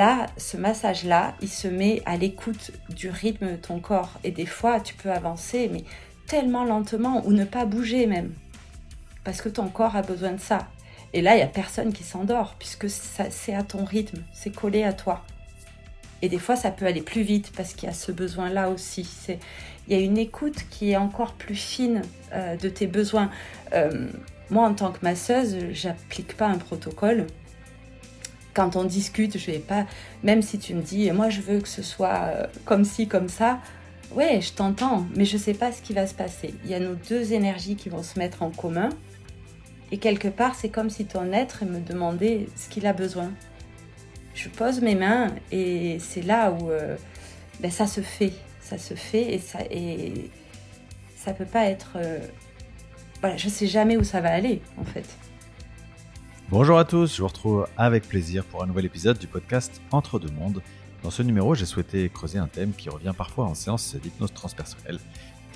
Là, ce massage-là, il se met à l'écoute du rythme de ton corps. Et des fois, tu peux avancer, mais tellement lentement, ou ne pas bouger même. Parce que ton corps a besoin de ça. Et là, il n'y a personne qui s'endort, puisque c'est à ton rythme, c'est collé à toi. Et des fois, ça peut aller plus vite, parce qu'il y a ce besoin-là aussi. Il y a une écoute qui est encore plus fine euh, de tes besoins. Euh, moi, en tant que masseuse, j'applique pas un protocole quand on discute, je vais pas, même si tu me dis, moi je veux que ce soit euh, comme ci, comme ça, ouais, je t'entends, mais je sais pas ce qui va se passer. Il y a nos deux énergies qui vont se mettre en commun, et quelque part, c'est comme si ton être me demandait ce qu'il a besoin. Je pose mes mains, et c'est là où euh, ben, ça se fait, ça se fait, et ça, et ça peut pas être. Euh, voilà, je sais jamais où ça va aller, en fait. Bonjour à tous, je vous retrouve avec plaisir pour un nouvel épisode du podcast Entre deux mondes. Dans ce numéro, j'ai souhaité creuser un thème qui revient parfois en séance d'hypnose transpersonnelle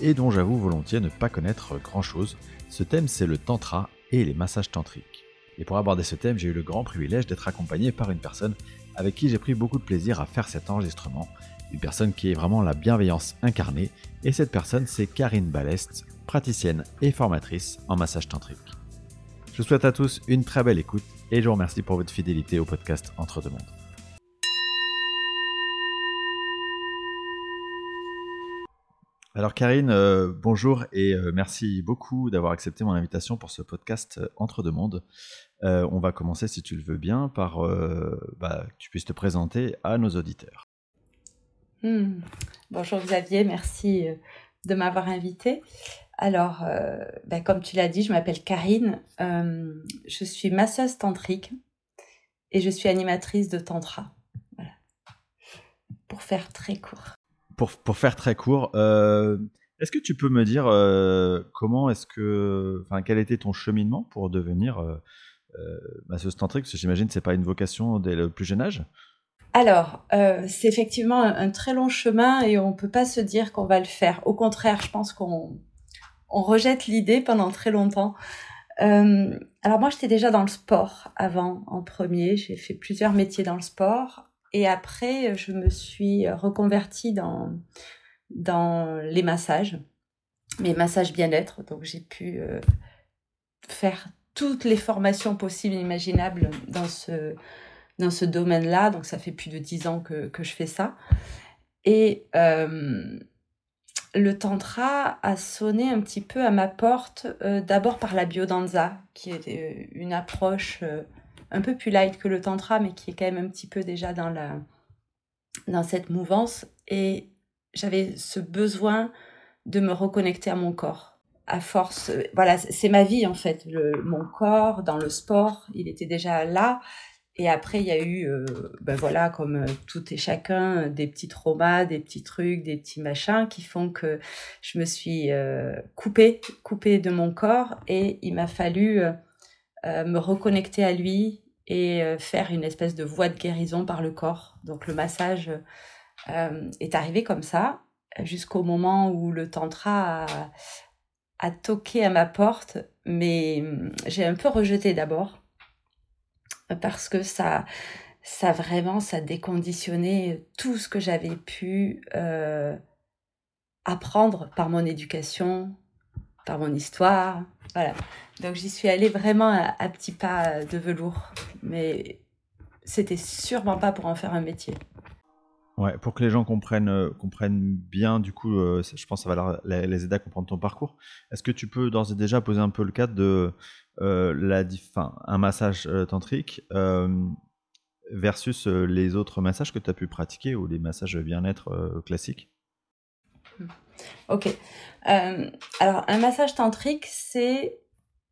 et dont j'avoue volontiers ne pas connaître grand chose. Ce thème, c'est le tantra et les massages tantriques. Et pour aborder ce thème, j'ai eu le grand privilège d'être accompagné par une personne avec qui j'ai pris beaucoup de plaisir à faire cet enregistrement. Une personne qui est vraiment la bienveillance incarnée. Et cette personne, c'est Karine Balest, praticienne et formatrice en massage tantrique. Je vous souhaite à tous une très belle écoute et je vous remercie pour votre fidélité au podcast Entre deux mondes. Alors Karine, euh, bonjour et euh, merci beaucoup d'avoir accepté mon invitation pour ce podcast euh, Entre deux mondes. on va commencer, si tu le veux bien, par bah, que tu puisses te présenter à nos auditeurs. Hmm. Bonjour Xavier, merci de m'avoir invité. Alors, euh, ben, comme tu l'as dit, je m'appelle Karine. Euh, je suis masseuse tantrique et je suis animatrice de tantra. Voilà. Pour faire très court. Pour, pour faire très court, euh, est-ce que tu peux me dire comment est-ce que, enfin, quel était ton cheminement pour devenir masseuse tantrique? Parce que j'imagine que c'est pas une vocation dès le plus jeune âge. Alors, c'est effectivement un, très long chemin et on peut pas se dire qu'on va le faire. Au contraire, je pense qu'on on rejette l'idée pendant très longtemps. Euh, alors moi, j'étais déjà dans le sport avant, en premier. J'ai fait plusieurs métiers dans le sport. Et après, je me suis reconvertie dans, dans les massages, mes massages bien-être. Donc j'ai pu euh, faire toutes les formations possibles et imaginables dans ce, dans ce domaine-là. Donc ça fait plus de dix ans que, que je fais ça. Et euh, le tantra a sonné un petit peu à ma porte, euh, d'abord par la biodanza, qui est euh, une approche euh, un peu plus light que le tantra, mais qui est quand même un petit peu déjà dans, la, dans cette mouvance. Et j'avais ce besoin de me reconnecter à mon corps. À force, voilà, c'est ma vie en fait. mon corps dans le sport, il était déjà là. Et après, il y a eu, euh, ben voilà, comme euh, tout et chacun, des petits traumas, des petits trucs, des petits machins qui font que je me suis euh, coupée, coupée de mon corps. Et il m'a fallu me reconnecter à lui et faire une espèce de voie de guérison par le corps. Donc le massage est arrivé comme ça jusqu'au moment où le tantra a, a toqué à ma porte, mais hum, j'ai un peu rejeté d'abord parce que ça, ça vraiment, ça déconditionnait tout ce que j'avais pu euh, apprendre par mon éducation, par mon histoire. Voilà. Donc j'y suis allée vraiment à, petits pas de velours, mais c'était sûrement pas pour en faire un métier. Ouais, pour que les gens comprennent, euh, comprennent bien, du coup, euh, je pense que ça va les aider à comprendre ton parcours. Est-ce que tu peux d'ores et déjà poser un peu le cadre de euh, un massage tantrique versus les autres massages que tu as pu pratiquer ou les massages bien-être classiques? Ok. alors, un massage tantrique, c'est,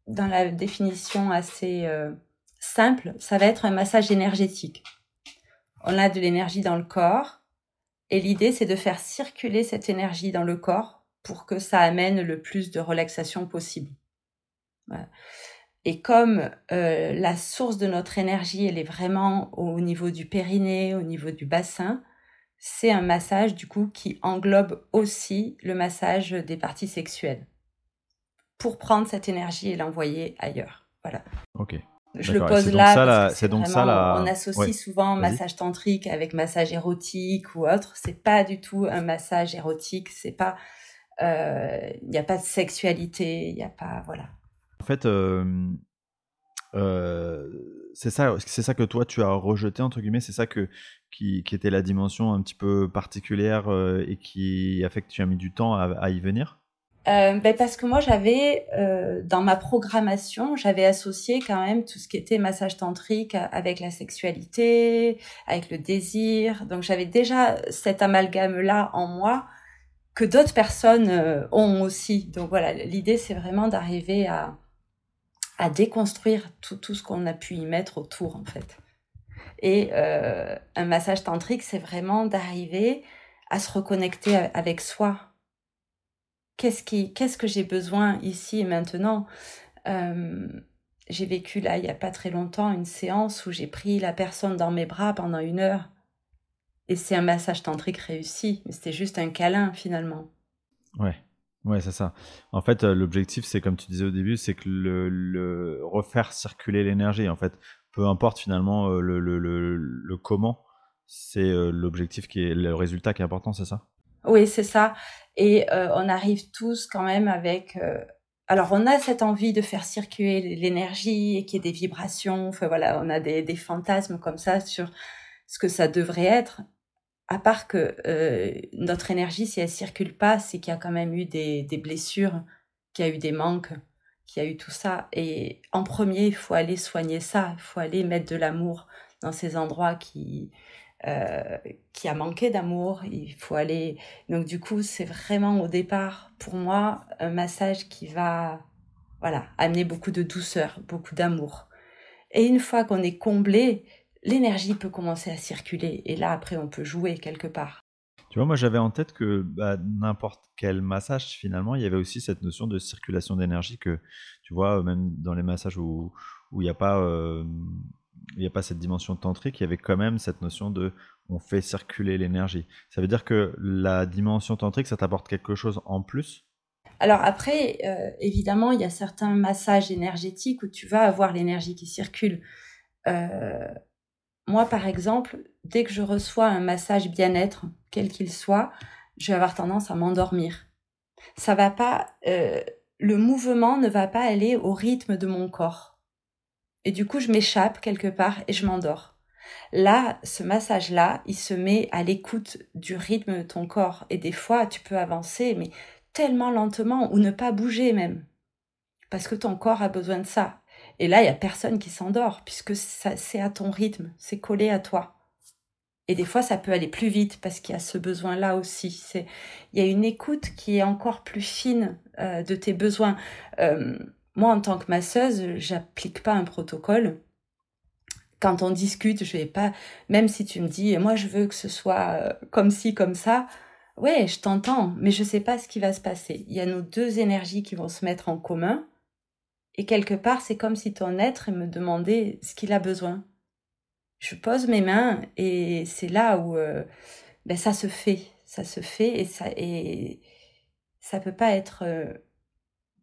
dans la définition assez simple, ça va être un massage énergétique. On a de l'énergie dans le corps et l'idée, c'est de faire circuler cette énergie dans le corps pour que ça amène le plus de relaxation possible. Et comme euh, la source de notre énergie, elle est vraiment au niveau du périnée, au niveau du bassin, c'est un massage du coup qui englobe aussi le massage des parties sexuelles pour prendre cette énergie et l'envoyer ailleurs. Voilà. Je le pose là. C'est donc ça la... On associe souvent massage tantrique avec massage érotique ou autre. C'est pas du tout un massage érotique. C'est pas. Il euh, n'y a pas de sexualité. Il n'y a pas. Voilà. En fait, euh, euh, c'est ça, c'est ça que toi tu as rejeté entre guillemets. C'est ça que qui, qui, était la dimension un petit peu particulière et qui a fait que tu as mis du temps à y venir? Euh, ben parce que moi j'avais euh, dans ma programmation j'avais associé quand même tout ce qui était massage tantrique avec la sexualité avec le désir. Donc j'avais déjà cet amalgame là en moi que d'autres personnes euh, ont aussi. Donc voilà l'idée c'est vraiment d'arriver à à déconstruire tout, tout ce qu'on a pu y mettre autour en fait. Et euh, un massage tantrique c'est vraiment d'arriver à se reconnecter avec soi qu'est-ce qui, qu'est-ce que j'ai besoin ici et maintenant? Euh, J'ai vécu là, il y a pas très longtemps, une séance où j'ai pris la personne dans mes bras pendant une heure. Et c'est un massage tantrique réussi, mais c'était juste un câlin finalement. Ouais, ouais, c'est ça. En fait, euh, l'objectif, c'est comme tu disais au début, c'est que le, refaire circuler l'énergie. En fait, peu importe finalement euh, le, comment, c'est l'objectif qui est le résultat qui est important, c'est ça? Oui, c'est ça. Et euh, on arrive tous quand même avec... Euh, alors on a cette envie de faire circuler l'énergie et qu'il y ait des vibrations. Enfin voilà, on a des, des, fantasmes comme ça sur ce que ça devrait être. À part que euh, notre énergie, si elle circule pas, c'est qu'il y a quand même eu des, des blessures, qu'il y a eu des manques, qu'il y a eu tout ça. Et en premier, il faut aller soigner ça. Il faut aller mettre de l'amour dans ces endroits qui euh, qui a manqué d'amour. Il faut aller. Donc du coup, c'est vraiment au départ pour moi un massage qui va, voilà, amener beaucoup de douceur, beaucoup d'amour. Et une fois qu'on est comblé, l'énergie peut commencer à circuler. Et là, après, on peut jouer quelque part. Tu vois, moi j'avais en tête que bah, n'importe quel massage, finalement, il y avait aussi cette notion de circulation d'énergie que, tu vois, même dans les massages où il n'y a pas euh, il n'y a pas cette dimension tantrique, il y avait quand même cette notion de on fait circuler l'énergie. Ça veut dire que la dimension tantrique, ça t'apporte quelque chose en plus? Alors après, euh, évidemment, il y a certains massages énergétiques où tu vas avoir l'énergie qui circule. Euh, moi, par exemple, dès que je reçois un massage bien-être, quel qu'il soit, je vais avoir tendance à m'endormir. Ça va pas, euh, le mouvement ne va pas aller au rythme de mon corps. Et du coup, je m'échappe quelque part et je m'endors. Là, ce massage-là, il se met à l'écoute du rythme de ton corps. Et des fois, tu peux avancer, mais tellement lentement ou ne pas bouger même. Parce que ton corps a besoin de ça. Et là, il y a personne qui s'endort puisque c'est à ton rythme, c'est collé à toi. Et des fois, ça peut aller plus vite parce qu'il y a ce besoin-là aussi. Il y a une écoute qui est encore plus fine euh, de tes besoins. Euh, moi, en tant que masseuse, j'applique pas un protocole. Quand on discute, je vais pas, même si tu me dis, moi, je veux que ce soit euh, comme ci, comme ça. Ouais, je t'entends, mais je sais pas ce qui va se passer. Il y a nos deux énergies qui vont se mettre en commun. Et quelque part, c'est comme si ton être me demandait ce qu'il a besoin. Je pose mes mains et c'est là où euh, ben, ça se fait. Ça se fait et ça, et ça peut pas être euh,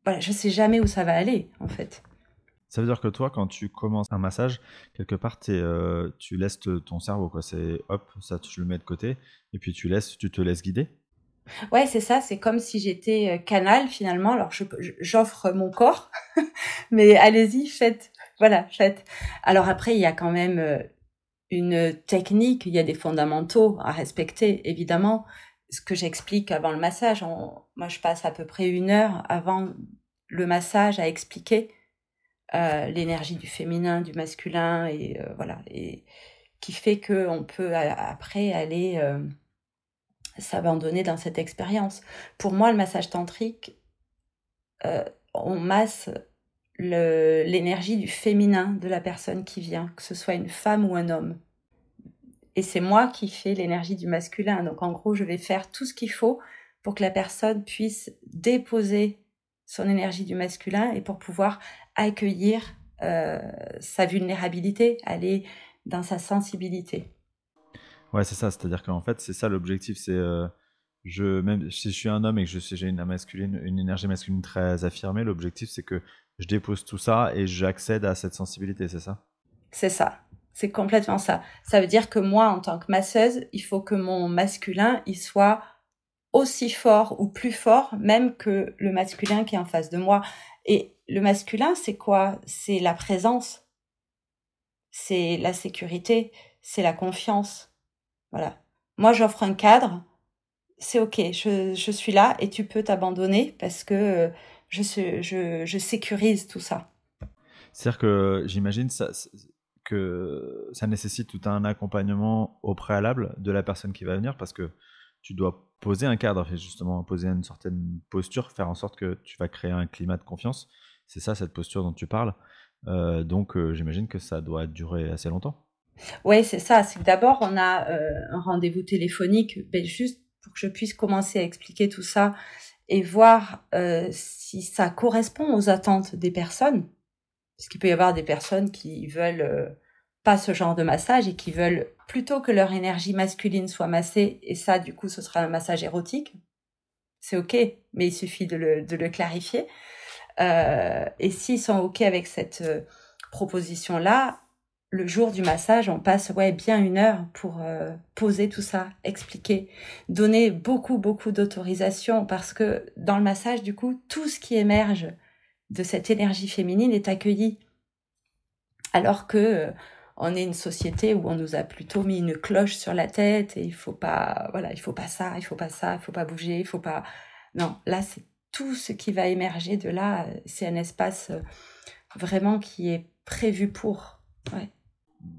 voilà, je sais jamais où ça va aller, en fait. Ça veut dire que toi, quand tu commences un massage, quelque part, euh, tu laisses ton cerveau, quoi. C'est hop, ça, tu le mets de côté, et puis tu laisses, tu te laisses guider. Ouais, c'est ça. C'est comme si j'étais euh, canal finalement. Alors, j'offre mon corps, mais allez-y, faites. Voilà, faites. Alors après, il y a quand même euh, une technique. Il y a des fondamentaux à respecter, évidemment ce que j'explique avant le massage, moi je passe à peu près une heure avant le massage à expliquer euh, l'énergie du féminin, du masculin et euh, voilà qui fait que on peut après aller euh, s'abandonner dans cette expérience. Pour moi, le massage tantrique, on masse l'énergie du féminin de la personne qui vient, que ce soit une femme ou un homme et c'est moi qui fais l'énergie du masculin. Donc en gros, je vais faire tout ce qu'il faut pour que la personne puisse déposer son énergie du masculin et pour pouvoir accueillir euh, sa vulnérabilité, aller dans sa sensibilité. Ouais, c'est ça. C'est-à-dire qu'en fait, c'est ça l'objectif. C'est euh, je même si je suis un homme et que je j'ai une masculine, une énergie masculine très affirmée, l'objectif c'est que je dépose tout ça et j'accède à cette sensibilité, c'est ça? C'est ça. C'est complètement ça. Ça veut dire que moi, en tant que masseuse, il faut que mon masculin, il soit aussi fort ou plus fort même que le masculin qui est en face de moi. Et le masculin, c'est quoi? C'est la présence, c'est la sécurité, c'est la confiance. Voilà. Moi, j'offre un cadre, c'est ok, je, je, suis là et tu peux t'abandonner parce que euh, je, je, sécurise tout ça. C'est-à-dire que j'imagine ça, que ça nécessite tout un accompagnement au préalable de la personne qui va venir parce que tu dois poser un cadre, justement poser une certaine posture, faire en sorte que tu vas créer un climat de confiance. C'est ça cette posture dont tu parles. Euh, donc euh, j'imagine que ça doit durer assez longtemps. Oui, c'est ça. C'est que d'abord on a euh, un rendez-vous téléphonique, ben, juste pour que je puisse commencer à expliquer tout ça et voir si ça correspond aux attentes des personnes. Parce qu'il peut y avoir des personnes qui veulent pas ce genre de massage et qui veulent plutôt que leur énergie masculine soit massée, et ça, du coup, ce sera un massage érotique. C'est ok, mais il suffit de le, de le clarifier. Euh, et s'ils sont ok avec cette euh, proposition-là, le jour du massage, on passe ouais bien une heure pour euh, poser tout ça, expliquer, donner beaucoup beaucoup d'autorisation parce que dans le massage, du coup, tout ce qui émerge de cette énergie féminine est accueilli, alors que on est une société où on nous a plutôt mis une cloche sur la tête et il faut pas, voilà, il faut pas ça, il faut pas ça, il faut pas bouger, il faut pas. Non, là, c'est tout ce qui va émerger de là. C'est un espace euh, vraiment qui est prévu pour. Ouais.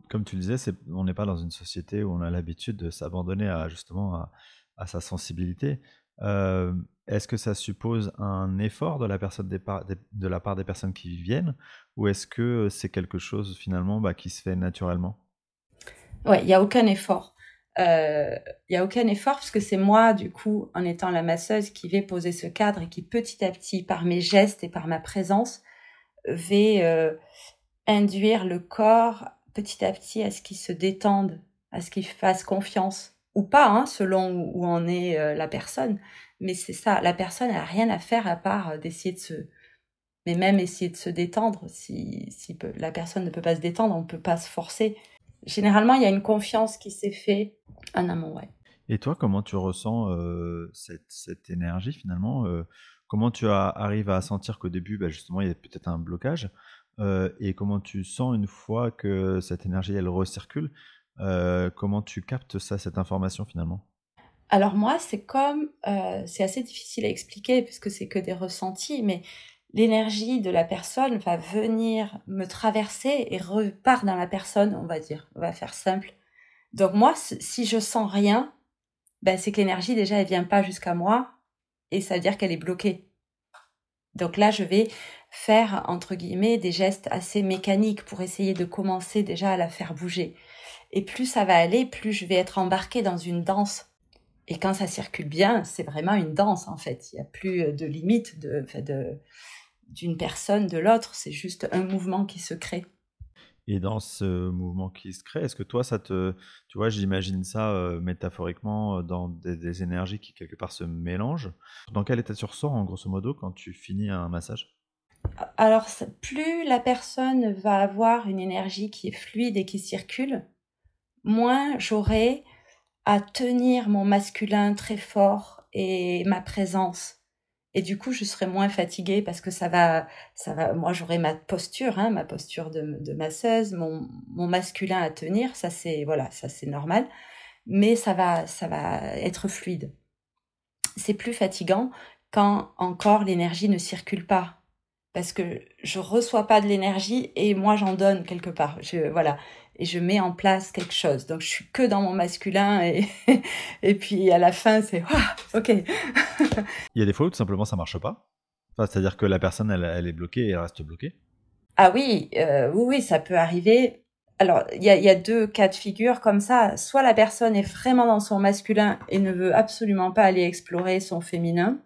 Comme tu disais, on n'est pas dans une société où on a l'habitude de s'abandonner à justement à, sa sensibilité. Euh, est-ce que ça suppose un effort de la, personne de la part des personnes qui viennent ou est-ce que c'est quelque chose finalement bah, qui se fait naturellement? Ouais, il n'y a aucun effort. Euh, il n'y a aucun effort parce que c'est moi, du coup, en étant la masseuse, qui vais poser ce cadre et qui petit à petit, par mes gestes et par ma présence, vais euh, induire le corps petit à petit à ce qu'il se détende, à ce qu'il fasse confiance ou pas, hein, selon où, en est euh, la personne. Mais c'est ça, la personne n'a rien à faire à part d'essayer de se, mais même essayer de se détendre. Si, si la personne ne peut pas se détendre, on ne peut pas se forcer. Généralement, il y a une confiance qui s'est faite en amont, ouais. Et toi, comment tu ressens euh, cette, cette, énergie finalement euh, Comment tu as, arrives à sentir qu'au début, bah, justement, il y a peut-être un blocage euh, Et comment tu sens une fois que cette énergie, elle recircule Comment tu captes ça, cette information finalement? Alors moi, c'est comme, c'est assez difficile à expliquer puisque c'est que des ressentis, mais l'énergie de la personne va venir me traverser et repart dans la personne, on va dire. On va faire simple. Donc moi, si je sens rien, ben c'est que l'énergie déjà elle vient pas jusqu'à moi et ça veut dire qu'elle est bloquée. Donc là, je vais faire entre guillemets des gestes assez mécaniques pour essayer de commencer déjà à la faire bouger. Et plus ça va aller, plus je vais être embarquée dans une danse. Et quand ça circule bien, c'est vraiment une danse en fait. Il n'y a plus de limite de, de, d'une personne, de l'autre, c'est juste un mouvement qui se crée. Et dans ce mouvement qui se crée, est-ce que toi, ça te. Tu vois, j'imagine ça euh, métaphoriquement euh, dans des, énergies qui, quelque part, se mélangent. Dans quel état tu ressors, en grosso modo, quand tu finis un massage? Alors, plus la personne va avoir une énergie qui est fluide et qui circule, moins j'aurai à tenir mon masculin très fort et ma présence. Et du coup je serai moins fatiguée parce que ça va ça va moi j'aurai ma posture hein, ma posture de, de masseuse mon, mon masculin à tenir. Ça c'est voilà ça c'est normal. Mais ça va ça va être fluide. C'est plus fatigant quand encore l'énergie ne circule pas. Parce que je reçois pas de l'énergie et moi j'en donne quelque part. Je voilà et je mets en place quelque chose. Donc je suis que dans mon masculin et, et puis à la fin c'est ok. Il y a des fois où tout simplement ça marche pas. Enfin, C'est-à-dire que la personne elle, elle, est bloquée et elle reste bloquée. Ah oui, euh, oui, oui, ça peut arriver. Alors il y a, y a deux cas de figure comme ça. Soit la personne est vraiment dans son masculin et ne veut absolument pas aller explorer son féminin.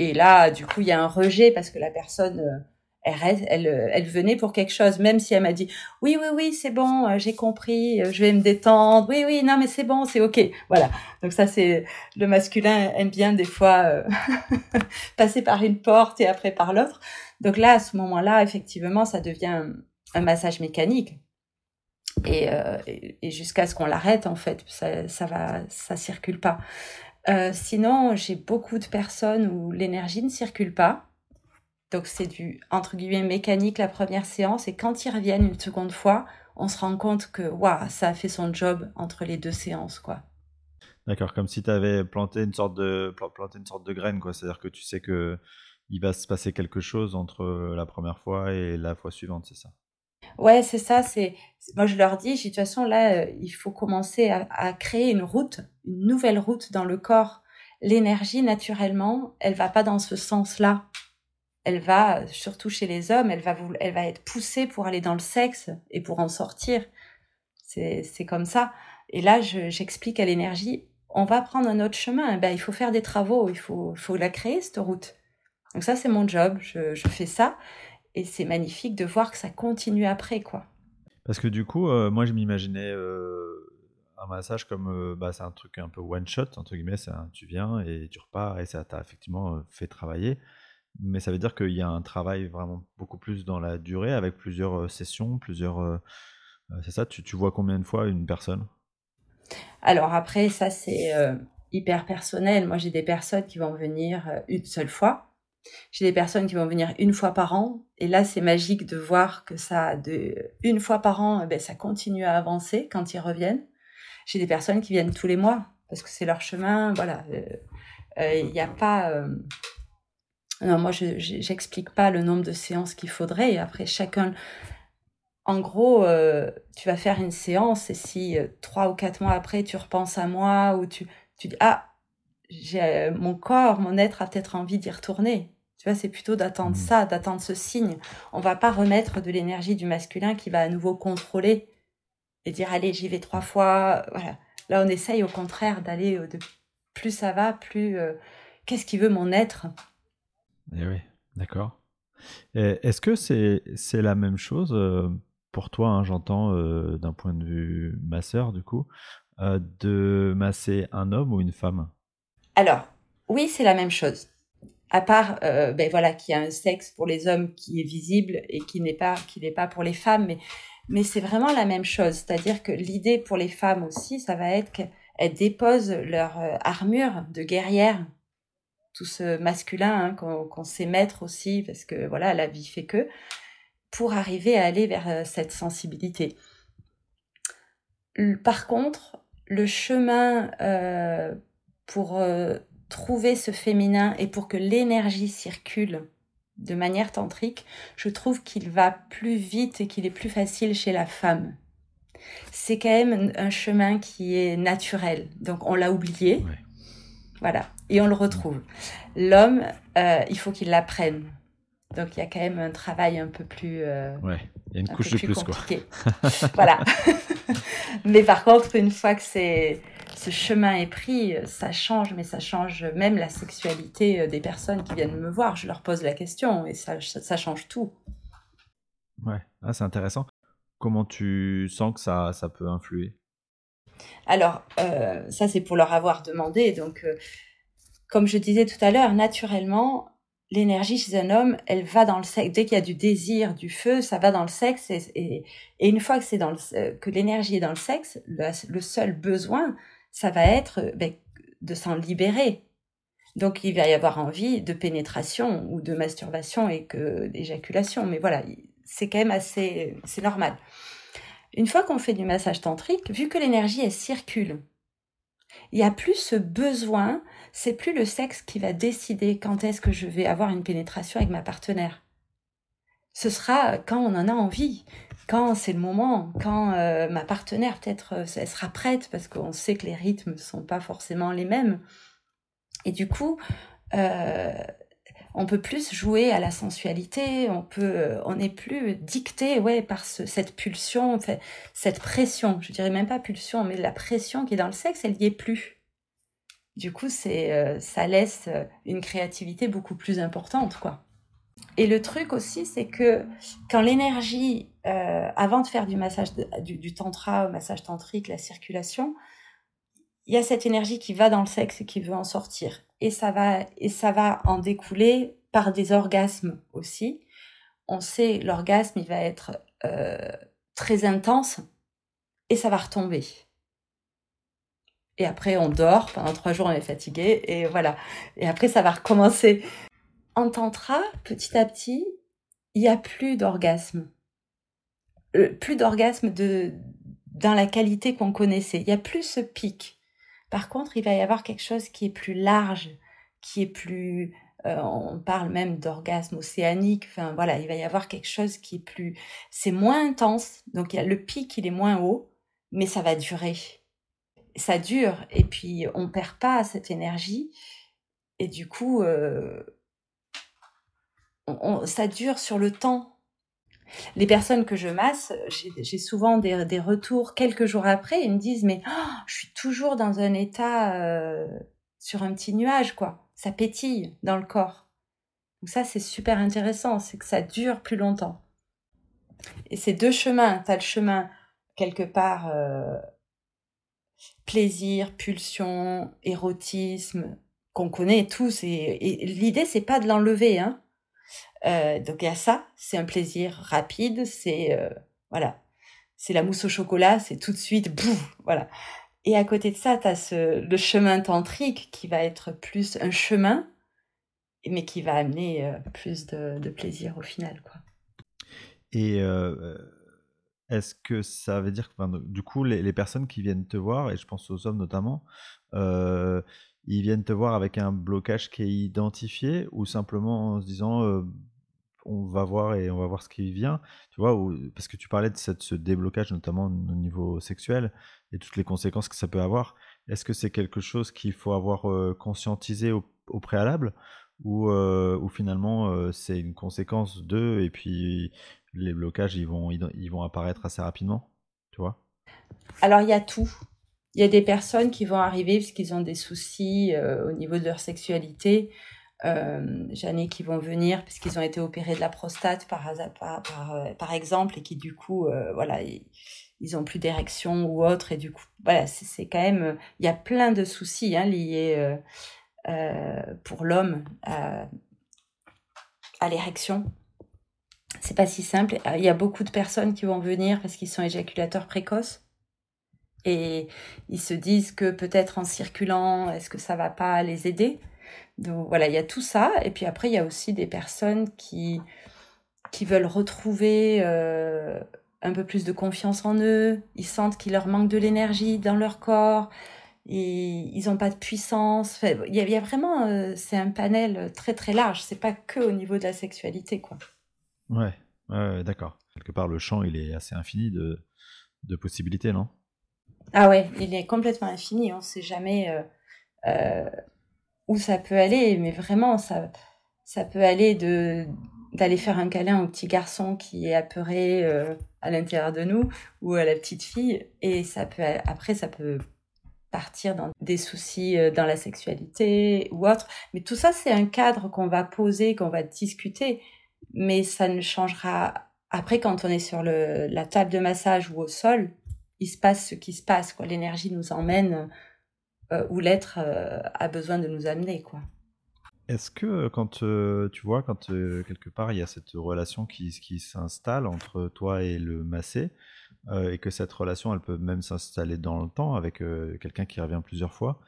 Et là, du coup, il y a un rejet parce que la personne euh, elle, elle, venait pour quelque chose, même si elle m'a dit oui, oui, oui, c'est bon, euh, j'ai compris, euh, je vais me détendre, oui, oui, non, mais c'est bon, c'est ok, voilà. Donc ça, c'est le masculin aime bien des fois euh, passer par une porte et après par l'autre. Donc là, à ce moment-là, effectivement, ça devient un massage mécanique. Et, euh, et, jusqu'à ce qu'on l'arrête, en fait, ça, ça va, ça circule pas. Euh, sinon, j'ai beaucoup de personnes où l'énergie ne circule pas. Donc c'est du entre guillemets mécanique la première séance et quand ils reviennent une seconde fois, on se rend compte que waouh, ça a fait son job entre les deux séances quoi. D'accord, comme si tu avais planté une sorte de planté une sorte de graine quoi, c'est-à-dire que tu sais que il va se passer quelque chose entre la première fois et la fois suivante, c'est ça? Ouais, c'est ça. C'est moi je leur dis, de toute façon là, il faut commencer à, à, créer une route, une nouvelle route dans le corps. L'énergie naturellement, elle va pas dans ce sens-là. Elle va, surtout chez les hommes, elle va elle va être poussée pour aller dans le sexe et pour en sortir. C'est comme ça. Et là, j'explique à l'énergie, on va prendre un autre chemin. Ben il faut faire des travaux, il faut faut la créer cette route. Donc ça c'est mon job. Je je fais ça et c'est magnifique de voir que ça continue après, quoi. Parce que du coup, euh, moi, je m'imaginais euh, un massage comme, euh, bah, c'est un truc un peu one shot entre guillemets, tu viens et tu repars et ça t'a effectivement fait travailler. Mais ça veut dire qu'il y a un travail vraiment beaucoup plus dans la durée, avec plusieurs sessions, plusieurs. c'est ça. Tu, tu, vois combien de fois une personne? Alors après, ça c'est hyper personnel. Moi, j'ai des personnes qui vont venir une seule fois j'ai des personnes qui vont venir une fois par an, et là c'est magique de voir que ça, de une fois par an, eh ben, ça continue à avancer quand ils reviennent. J'ai des personnes qui viennent tous les mois parce que c'est leur chemin. Voilà, euh, euh, il n'y a pas. Euh, non, moi je j'explique pas le nombre de séances qu'il faudrait. Et après chacun, en gros, tu vas faire une séance et si trois ou quatre mois après tu repenses à moi ou tu tu dis ah j'ai mon corps, mon être a peut-être envie d'y retourner. Tu vois, c'est plutôt d'attendre mmh. ça, d'attendre ce signe. On va pas remettre de l'énergie du masculin qui va à nouveau contrôler et dire allez, j'y vais trois fois. Voilà. Là, on essaye au contraire d'aller de plus ça va, plus euh, qu'est-ce qui veut mon être? Eh oui, d'accord. Est-ce que c'est la même chose euh, pour toi, hein, j'entends euh, d'un point de vue masseur du coup, de masser un homme ou une femme? Alors, oui, c'est la même chose. À part euh, ben voilà qu'il y a un sexe pour les hommes qui est visible et qui n'est pas qui n'est pas pour les femmes mais mais c'est vraiment la même chose. C'est-à-dire que l'idée pour les femmes aussi ça va être qu'elles déposent leur euh, armure de guerrière tout ce masculin hein, qu'on sait mettre aussi parce que voilà la vie fait que pour arriver à aller vers euh, cette sensibilité par contre le chemin euh, pour trouver ce féminin et pour que l'énergie circule de manière tantrique, je trouve qu'il va plus vite et qu'il est plus facile chez la femme. C'est quand même un chemin qui est naturel. Donc on l'a oublié. Voilà. Et on le retrouve. L'homme, euh, il faut qu'il l'apprenne. Donc il y a quand même un travail un peu plus. Euh, ouais, il y a une couche de plus, compliqué. quoi. voilà. Mais par contre, une fois que c'est ce chemin est pris, ça change, mais ça change même la sexualité euh, des personnes qui viennent me voir. Je leur pose la question et ça, ça change tout. Ouais, ah, c'est intéressant. Comment tu sens que ça, ça peut influer? Alors, euh, ça c'est pour leur avoir demandé. Donc, euh, comme je disais tout à l'heure, naturellement, l'énergie chez un homme, elle va dans le sexe. Dès qu'il y a du désir, du feu, ça va dans le sexe. Et, une fois que c'est dans le, que l'énergie est dans le sexe, le seul besoin, ça va être euh, ben, de s'en libérer. Donc il va y avoir envie de pénétration ou de masturbation et que d'éjaculation. Mais voilà, c'est quand même assez, c'est normal. Une fois qu'on fait du massage tantrique, vu que l'énergie elle circule, il n'y a plus ce besoin, c'est plus le sexe qui va décider quand est-ce que je vais avoir une pénétration avec ma partenaire. Ce sera quand on en a envie quand c'est le moment, quand euh, ma partenaire peut-être euh, elle sera prête parce qu'on sait que les rythmes ne sont pas forcément les mêmes. Et du coup, euh, on peut plus jouer à la sensualité, on peut, on n'est plus dicté, ouais, par cette pulsion, cette pression. Je dirais même pas pulsion, mais la pression qui est dans le sexe, elle n'y est plus. Du coup, c'est, ça laisse une créativité beaucoup plus importante, quoi. Et le truc aussi, c'est que quand l'énergie, euh, avant de faire du massage, du, tantra, massage tantrique, la circulation, il y a cette énergie qui va dans le sexe et qui veut en sortir. Et ça va, et ça va en découler par des orgasmes aussi. on sait l'orgasme, il va être euh, très intense et ça va retomber. Et après, on dort. Pendant trois jours, on est fatigué. Et voilà. Et après, ça va recommencer. En tantra, petit à petit, il n'y a plus d'orgasme. Euh, plus d'orgasme de, dans la qualité qu'on connaissait. Il n'y a plus ce pic. Par contre, il va y avoir quelque chose qui est plus large, qui est plus... Euh, on parle même d'orgasme océanique. Enfin, voilà, il va y avoir quelque chose qui est plus... C'est moins intense. Donc, il y a le pic, il est moins haut, mais ça va durer. Ça dure. Et puis, on perd pas cette énergie. Et du coup, euh, ça dure sur le temps les personnes que je masse, j'ai souvent des, retours quelques jours après, ils me disent mais oh, je suis toujours dans un état euh, sur un petit nuage quoi, ça pétille dans le corps. Donc ça c'est super intéressant, c'est que ça dure plus longtemps. Et c'est deux chemins, tu as le chemin quelque part euh, plaisir, pulsion, érotisme qu'on connaît tous et, et l'idée c'est pas de l'enlever hein euh, donc il y a ça, c'est un plaisir rapide, c'est euh, voilà, c'est la mousse au chocolat, c'est tout de suite, bouf, voilà. Et à côté de ça, tu as ce, le chemin tantrique qui va être plus un chemin, mais qui va amener euh, plus de, plaisir au final, quoi. Et est-ce que ça veut dire que, du coup, les, personnes qui viennent te voir, et je pense aux hommes notamment, ils viennent te voir avec un blocage qui est identifié ou simplement en se disant on va voir et on va voir ce qui vient, tu vois, parce que tu parlais de cette, ce déblocage notamment au niveau sexuel et toutes les conséquences que ça peut avoir. Est-ce que c'est quelque chose qu'il faut avoir conscientisé au, préalable ou, finalement c'est une conséquence d'eux et puis les blocages ils vont, ils vont apparaître assez rapidement, tu vois? Alors il y a tout. Il y a des personnes qui vont arriver parce qu'ils ont des soucis au niveau de leur sexualité. Euh, qui vont venir parce qu'ils ont été opérés de la prostate par, euh, exemple et qui du coup, euh, voilà, ils, ils ont plus d'érection ou autre et du coup, voilà, c'est quand même, il y a plein de soucis hein, liés pour l'homme à, à l'érection. C'est pas si simple. Il y a beaucoup de personnes qui vont venir parce qu'ils sont éjaculateurs précoces et ils se disent que peut-être en circulant, est-ce que ça va pas les aider? Donc voilà, il y a tout ça. Et puis après, il y a aussi des personnes qui qui veulent retrouver euh, un peu plus de confiance en eux. Ils sentent qu'il leur manque de l'énergie dans leur corps. Et ils n'ont pas de puissance. il, y a, vraiment, euh, c'est un panel très très large. C'est pas que au niveau de la sexualité, quoi. Ouais, ouais d'accord. Quelque part, le champ, il est assez infini de, de possibilités, non? Ah ouais, il est complètement infini. On ne sait jamais euh, euh, où ça peut aller, mais vraiment, ça, ça peut aller de d'aller faire un câlin au petit garçon qui est apeuré euh, à l'intérieur de nous ou à la petite fille, et ça peut après ça peut partir dans des soucis dans la sexualité ou autre. Mais tout ça, c'est un cadre qu'on va poser, qu'on va discuter, mais ça ne changera après quand on est sur le, la table de massage ou au sol il se passe ce qui se passe, quoi. L'énergie nous emmène euh, où l'être euh, a besoin de nous amener, quoi. Est-ce que euh, quand tu vois, quand quelque part il y a cette relation qui, s'installe entre toi et le massé, et que cette relation elle peut même s'installer dans le temps avec quelqu'un qui revient plusieurs fois,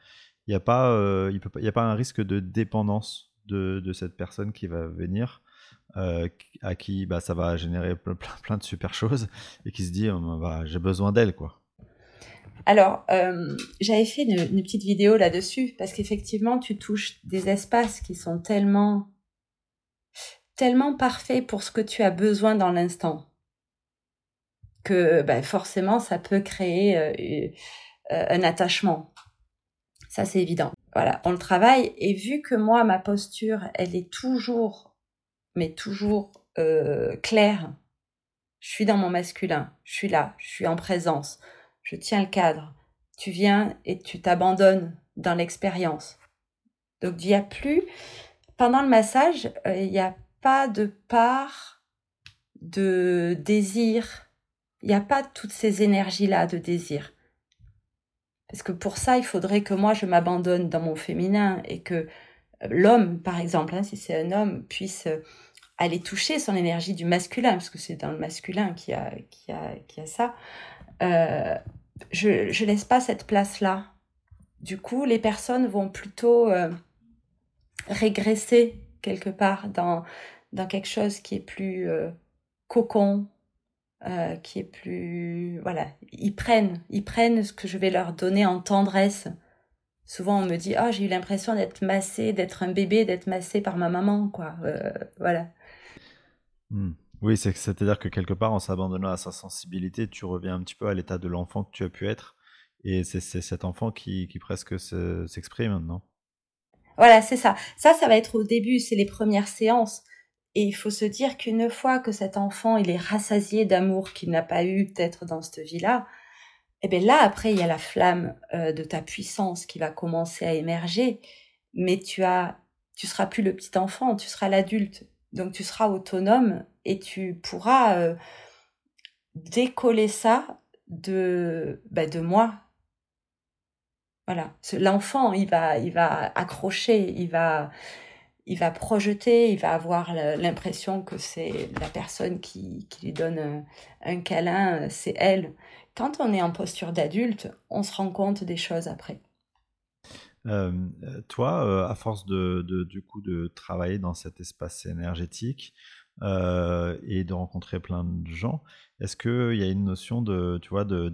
il n'y a, pas, il peut, a pas un risque de dépendance de, cette personne qui va venir euh, à qui bah, ça va générer plein, plein, de super choses et qui se dit oh, bah, j'ai besoin d'elle quoi. Alors, euh, j'avais fait une, petite vidéo là-dessus parce qu'effectivement, tu touches des espaces qui sont tellement, tellement parfaits pour ce que tu as besoin dans l'instant que bah, forcément, ça peut créer euh, euh un attachement. Ça, c'est évident. Voilà, on le travaille et vu que moi, ma posture, elle est toujours mais toujours claire. Je suis dans mon masculin, je suis là, je suis en présence, je tiens le cadre. Tu viens et tu t'abandonnes dans l'expérience. Donc il n'y a plus, pendant le massage, euh, il n'y a pas de part de désir. Il n'y a pas toutes ces énergies-là de désir. Parce que pour ça, il faudrait que moi, je m'abandonne dans mon féminin et que l'homme, par exemple, hein, si c'est un homme, puisse aller toucher son énergie du masculin, parce que c'est dans le masculin qui a, qui a, qui a ça, euh, je, je laisse pas cette place-là. Du coup, les personnes vont plutôt euh, régresser quelque part dans, dans quelque chose qui est plus euh, cocon, qui est plus... Voilà, ils prennent, ils prennent ce que je vais leur donner en tendresse. Souvent, on me dit, oh, j'ai eu l'impression d'être massé, d'être un bébé, d'être massé par ma maman, quoi. voilà. Hmm. Oui, c'est-à-dire que quelque part, en s'abandonnant à sa sensibilité, tu reviens un petit peu à l'état de l'enfant que tu as pu être. Et c'est cet enfant qui, presque s'exprime maintenant. Voilà, c'est ça. Ça, ça va être au début, c'est les premières séances. Et il faut se dire qu'une fois que cet enfant, il est rassasié d'amour qu'il n'a pas eu peut-être dans cette vie-là, eh bien là, après, il y a la flamme euh, de ta puissance qui va commencer à émerger. Mais tu as, tu seras plus le petit enfant, tu seras l'adulte. Donc tu seras autonome et tu pourras euh, décoller ça de, bah, de moi. Voilà, l'enfant, il va, il va accrocher, il va, il va projeter, il va avoir l'impression que c'est la personne qui, qui lui donne un, câlin, c'est elle. Quand on est en posture d'adulte, on se rend compte des choses après. Euh, toi, euh, à force de, du coup de travailler dans cet espace énergétique, euh, et de rencontrer plein de gens. Est-ce qu'il y a une notion de, tu vois, de,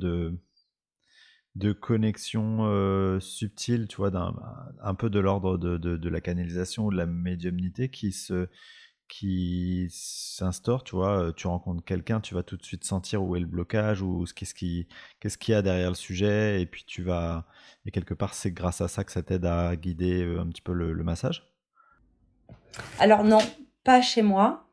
de, connexion euh, subtile, tu vois, d'un, un peu de l'ordre de, de, de, la canalisation ou de la médiumnité qui se qui s'instaure, tu vois, euh, tu rencontres quelqu'un, tu vas tout de suite sentir où est le blocage ou qu'est-ce qui qu'est-ce qu'il y a derrière le sujet et puis tu vas et quelque part c'est grâce à ça que ça t'aide à guider un petit peu le, massage? Alors non, pas chez moi.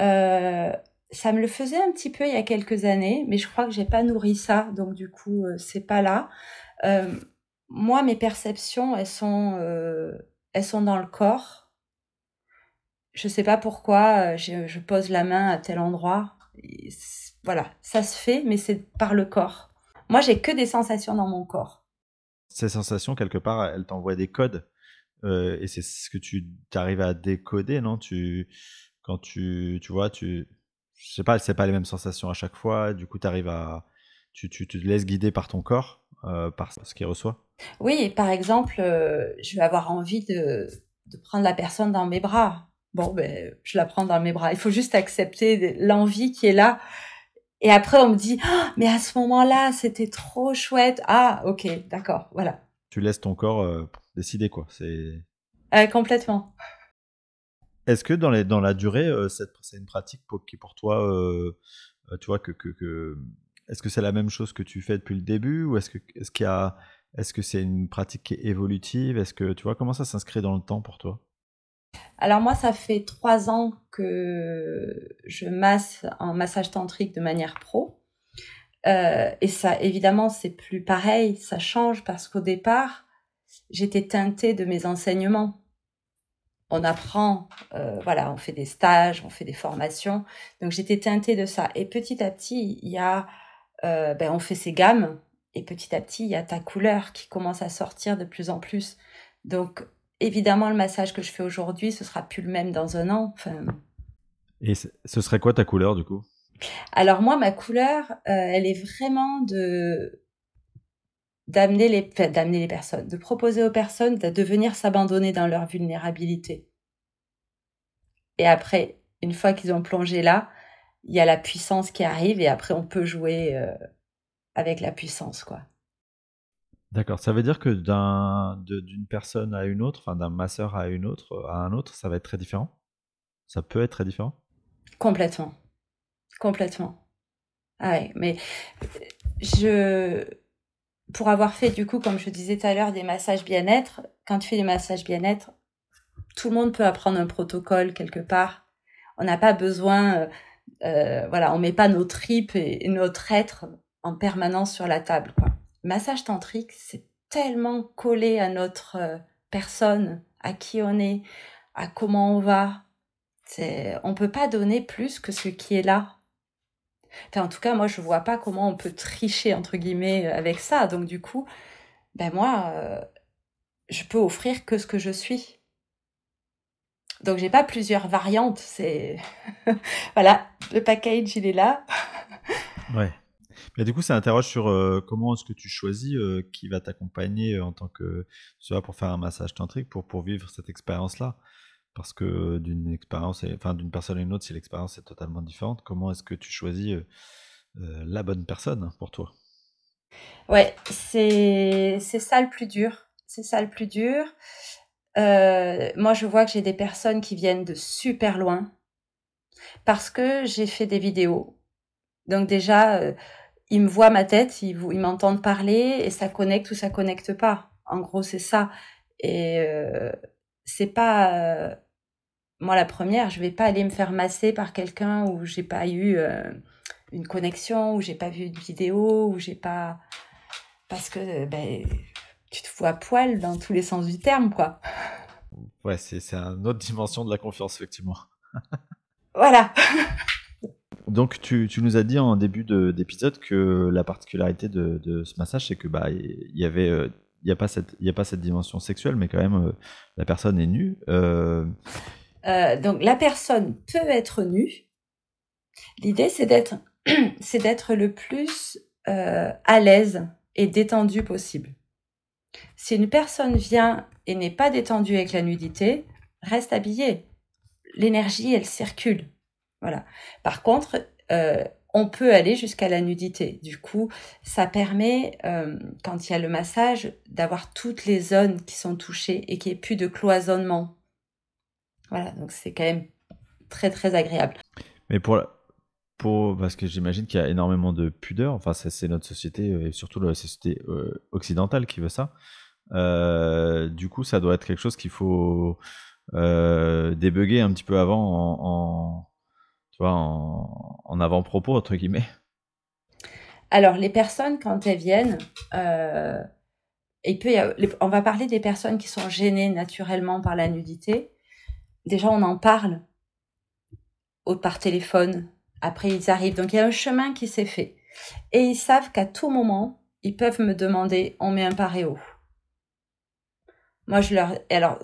Euh, ça me le faisait un petit peu il y a quelques années, mais je crois que j'ai pas nourri ça, donc du coup euh, c'est pas là. Euh, moi, mes perceptions, elles sont, euh, elles sont dans le corps. Je sais pas pourquoi, je, je, pose la main à tel endroit. voilà, ça se fait, mais c'est par le corps. Moi, j'ai que des sensations dans mon corps. Ces sensations, quelque part, elles t'envoient des codes. et c'est ce que tu arrives à décoder, non? Tu quand tu, tu vois, tu, je sais pas, c'est pas les mêmes sensations à chaque fois. Du coup, tu arrives à, tu, tu, te laisses guider par ton corps, euh, par ce qu'il reçoit. Oui, par exemple, euh, je vais avoir envie de, de prendre la personne dans mes bras. Bon, ben, je la prends dans mes bras. Il faut juste accepter l'envie qui est là. Et après, on me dit, «Ah, mais à ce moment-là, c'était trop chouette. Ah, ok, d'accord, voilà. Tu laisses ton corps euh, décider, quoi. C'est. complètement. Est-ce que dans, les, dans la durée, euh, c'est une pratique pour, qui pour toi, euh, euh, tu vois, que, que, que est-ce que c'est la même chose que tu fais depuis le début ou est-ce que est-ce qu'il y a est-ce que c'est une pratique qui est évolutive? Est-ce que tu vois comment ça s'inscrit dans le temps pour toi? Alors moi, ça fait trois ans que je masse en massage tantrique de manière pro. Euh, et ça, évidemment, c'est plus pareil, ça change parce qu'au départ, j'étais teintée de mes enseignements on apprend, euh, voilà, on fait des stages, on fait des formations. Donc j'étais teintée de ça. Et petit à petit, il y a, euh, ben, on fait ces gammes. Et petit à petit, il y a ta couleur qui commence à sortir de plus en plus. Donc évidemment, le massage que je fais aujourd'hui, ce sera plus le même dans un an. Enfin... Et ce serait quoi ta couleur du coup? Alors moi, ma couleur, euh, elle est vraiment de d'amener les, d'amener les personnes, de proposer aux personnes de, venir s'abandonner dans leur vulnérabilité. Et après, une fois qu'ils ont plongé là, il y a la puissance qui arrive et après on peut jouer euh, avec la puissance, quoi. D'accord. Ça veut dire que d'un, d'une personne à une autre, enfin d'un masseur à une autre, à un autre, ça va être très différent? Ça peut être très différent? Complètement, complètement. Ah ouais, mais je pour avoir fait du coup, comme je disais tout à l'heure, des massages bien-être, quand tu fais des massages bien-être, tout le monde peut apprendre un protocole quelque part. On n'a pas besoin, euh, euh, voilà, on met pas nos tripes et, notre être en permanence sur la table. Quoi. Massage tantrique, c'est tellement collé à notre euh, personne, à qui on est, à comment on va. C'est, on peut pas donner plus que ce qui est là en tout cas, moi, je vois pas comment on peut tricher, entre guillemets, euh, avec ça. Donc, du coup, ben moi, euh, je peux offrir que ce que je suis. donc j'ai pas plusieurs variantes. C'est voilà, le package il est là. ouais. Mais du coup, ça interroge sur euh, comment est-ce que tu choisis euh, qui va t'accompagner euh, en tant que, pour faire un massage tantrique, pour, pour vivre cette expérience-là. Parce que d'une expérience, enfin d'une personne à une autre, si l'expérience est totalement différente, comment est-ce que tu choisis la bonne personne pour toi? Ouais, c'est ça le plus dur. C'est ça le plus dur. moi, je vois que j'ai des personnes qui viennent de super loin parce que j'ai fait des vidéos. Donc déjà, ils me voient ma tête, ils, ils m'entendent parler et ça connecte ou ça connecte pas. En gros, c'est ça. Et euh, c'est pas euh, moi la première. Je vais pas aller me faire masser par quelqu'un où j'ai pas eu euh, une connexion, où j'ai pas vu une vidéo, où j'ai pas parce que ben tu te vois à poil dans tous les sens du terme, quoi. Ouais, c'est c'est une autre dimension de la confiance, effectivement. voilà. Donc tu, nous as dit en début d'épisode que la particularité de, ce massage, c'est que bah il y avait euh, il y a pas cette y a pas cette dimension sexuelle, mais quand même euh, la personne est nue. Euh, donc la personne peut être nue. L'idée c'est d'être c'est d'être le plus à l'aise et détendu possible. Si une personne vient et n'est pas détendue avec la nudité, reste habillée. L'énergie elle circule voilà. Par contre, euh, on peut aller jusqu'à la nudité. Du coup, ça permet, euh, quand il y a le massage, d'avoir toutes les zones qui sont touchées et qu'il n'y ait plus de cloisonnement. Voilà, donc c'est quand même très très agréable. Mais pour, pour parce que j'imagine qu'il y a énormément de pudeur, enfin c'est notre société euh, et surtout la société occidentale qui veut ça. du coup, ça doit être quelque chose qu'il faut débugger un petit peu avant en en, avant-propos, entre guillemets Alors, les personnes, quand elles viennent, euh, peut on va parler des personnes qui sont gênées naturellement par la nudité. Déjà, on en parle par téléphone. Après, ils arrivent. Donc, il y a un chemin qui s'est fait. Et ils savent qu'à tout moment, ils peuvent me demander, on met un paréo. Moi, je leur, alors,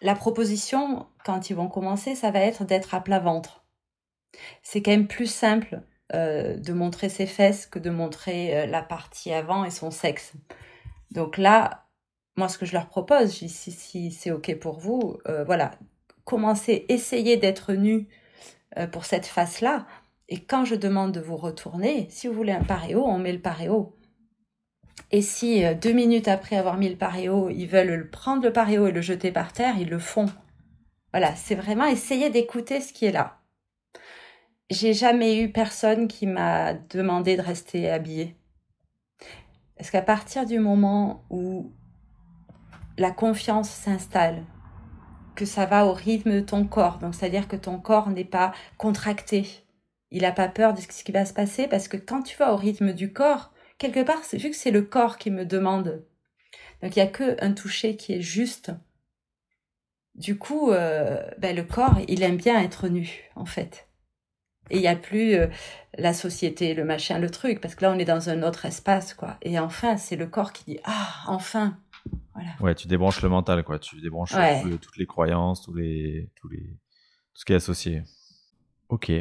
la proposition, quand ils vont commencer, ça va être d'être à plat ventre c'est quand même plus simple euh, de montrer ses fesses que de montrer euh, la partie avant et son sexe. Donc là, moi, ce que je leur propose, si, c'est OK pour vous, euh, voilà, commencez, essayez d'être nu pour cette face-là. Et quand je demande de vous retourner, si vous voulez un paréo, on met le paréo. Et si deux minutes après avoir mis le paréo, ils veulent prendre le paréo et le jeter par terre, ils le font. Voilà, c'est vraiment essayer d'écouter ce qui est là j'ai jamais eu personne qui m'a demandé de rester habillée. Parce qu'à partir du moment où la confiance s'installe, que ça va au rythme de ton corps, donc c'est-à-dire que ton corps n'est pas contracté, il n'a pas peur de ce qui va se passer, parce que quand tu vas au rythme du corps, quelque part, vu que c'est le corps qui me demande, donc il n'y a qu'un toucher qui est juste, du coup, euh, ben, le corps, il aime bien être nu, en fait. Et il n'y a plus euh, la société, le machin, le truc, parce que là, on est dans un autre espace, quoi. Et enfin, c'est le corps qui dit Ah, enfin voilà. Ouais, tu débranches le mental, quoi. Tu débranches toutes les croyances, tous les, tous les, tout ce qui est associé. Ok.